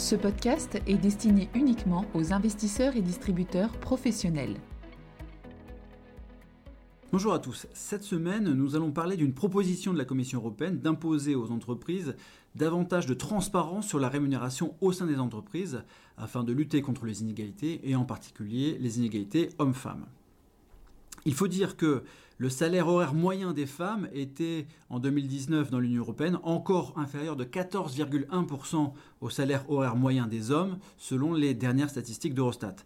Ce podcast est destiné uniquement aux investisseurs et distributeurs professionnels. Bonjour à tous. Cette semaine, nous allons parler d'une proposition de la Commission européenne d'imposer aux entreprises davantage de transparence sur la rémunération au sein des entreprises afin de lutter contre les inégalités et en particulier les inégalités hommes-femmes. Il faut dire que le salaire horaire moyen des femmes était en 2019 dans l'Union européenne encore inférieur de 14,1% au salaire horaire moyen des hommes selon les dernières statistiques d'Eurostat.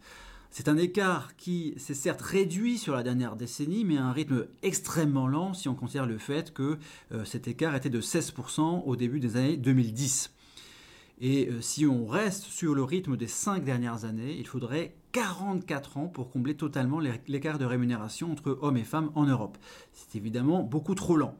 C'est un écart qui s'est certes réduit sur la dernière décennie, mais à un rythme extrêmement lent si on considère le fait que euh, cet écart était de 16% au début des années 2010. Et euh, si on reste sur le rythme des cinq dernières années, il faudrait 44 ans pour combler totalement l'écart de rémunération entre hommes et femmes en Europe. C'est évidemment beaucoup trop lent.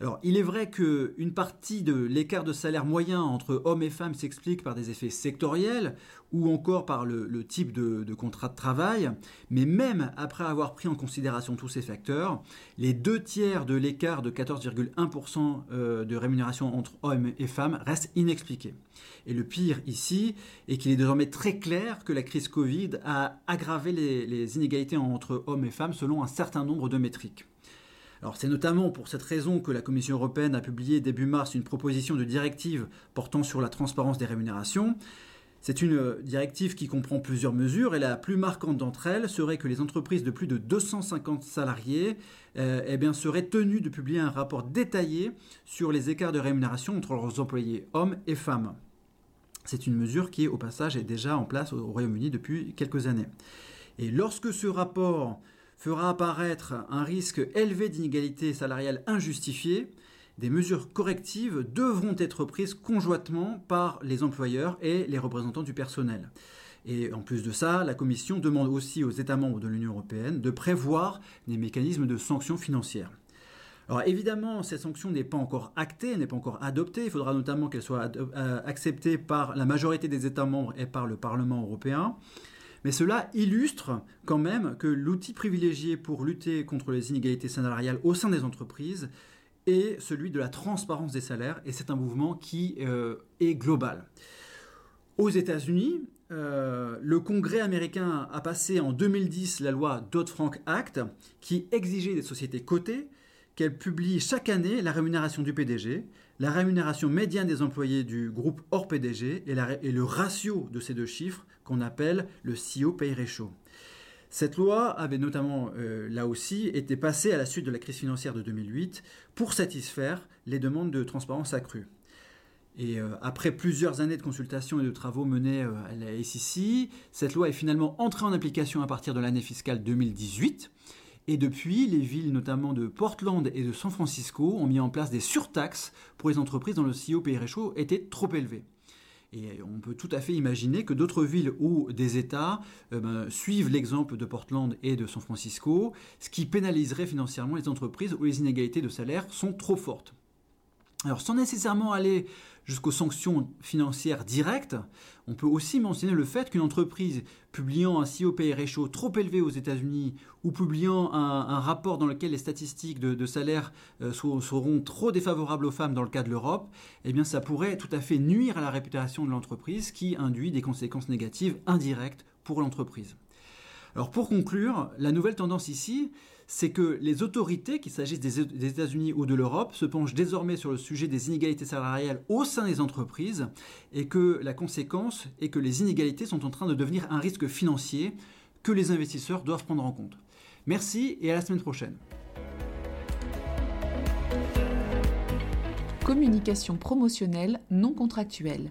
Alors, il est vrai qu'une partie de l'écart de salaire moyen entre hommes et femmes s'explique par des effets sectoriels ou encore par le, type de, contrat de travail, mais même après avoir pris en considération tous ces facteurs, les deux tiers de l'écart de 14,1% euh, de rémunération entre hommes et femmes restent inexpliqués. Et le pire ici est qu'il est désormais très clair que la crise Covid a aggravé les inégalités entre hommes et femmes selon un certain nombre de métriques. C'est notamment pour cette raison que la Commission européenne a publié début mars une proposition de directive portant sur la transparence des rémunérations. C'est une euh, directive qui comprend plusieurs mesures et la plus marquante d'entre elles serait que les entreprises de plus de 250 salariés euh, eh seraient tenues de publier un rapport détaillé sur les écarts de rémunération entre leurs employés hommes et femmes. C'est une mesure qui, au passage, est déjà en place au Royaume-Uni depuis quelques années. Et lorsque ce rapport fera apparaître un risque élevé d'inégalité salariale injustifiée, des mesures correctives devront être prises conjointement par les employeurs et les représentants du personnel. Et en plus de ça, la Commission demande aussi aux États membres de l'Union européenne de prévoir des mécanismes de sanctions financières. Alors évidemment, cette sanction n'est pas encore actée, n'est pas encore adoptée. Il faudra notamment qu'elle soit euh, acceptée par la majorité des États membres et par le Parlement européen. Mais cela illustre quand même que l'outil privilégié pour lutter contre les inégalités salariales au sein des entreprises est celui de la transparence des salaires, et c'est un mouvement qui euh, est global. Aux États-Unis, euh, le Congrès américain a passé en 2010 la loi Dodd-Frank Act qui exigeait des sociétés cotées qu'elle publie chaque année la rémunération du PDG, la rémunération médiane des employés du groupe hors PDG et, le ratio de ces deux chiffres qu'on appelle le CEO pay ratio. Cette loi avait notamment, euh, là aussi, été passée à la suite de la crise financière de 2008 pour satisfaire les demandes de transparence accrue. Et euh, après plusieurs années de consultations et de travaux menés euh, à la SEC, cette loi est finalement entrée en application à partir de l'année fiscale 2018 et depuis, les villes notamment de Portland et de San Francisco ont mis en place des surtaxes pour les entreprises dont le CEO PRHO était trop élevé. Et on peut tout à fait imaginer que d'autres villes ou des États euh, ben, suivent l'exemple de Portland et de San Francisco, ce qui pénaliserait financièrement les entreprises où les inégalités de salaire sont trop fortes. Alors sans nécessairement aller jusqu'aux sanctions financières directes, on peut aussi mentionner le fait qu'une entreprise publiant un COP ratio trop élevé aux États-Unis ou publiant un, rapport dans lequel les statistiques de, salaire euh, seront trop défavorables aux femmes dans le cas de l'Europe, eh bien ça pourrait tout à fait nuire à la réputation de l'entreprise qui induit des conséquences négatives indirectes pour l'entreprise. Alors pour conclure, la nouvelle tendance ici, c'est que les autorités, qu'il s'agisse des, États-Unis ou de l'Europe, se penchent désormais sur le sujet des inégalités salariales au sein des entreprises et que la conséquence est que les inégalités sont en train de devenir un risque financier que les investisseurs doivent prendre en compte. Merci et à la semaine prochaine. Communication promotionnelle non contractuelle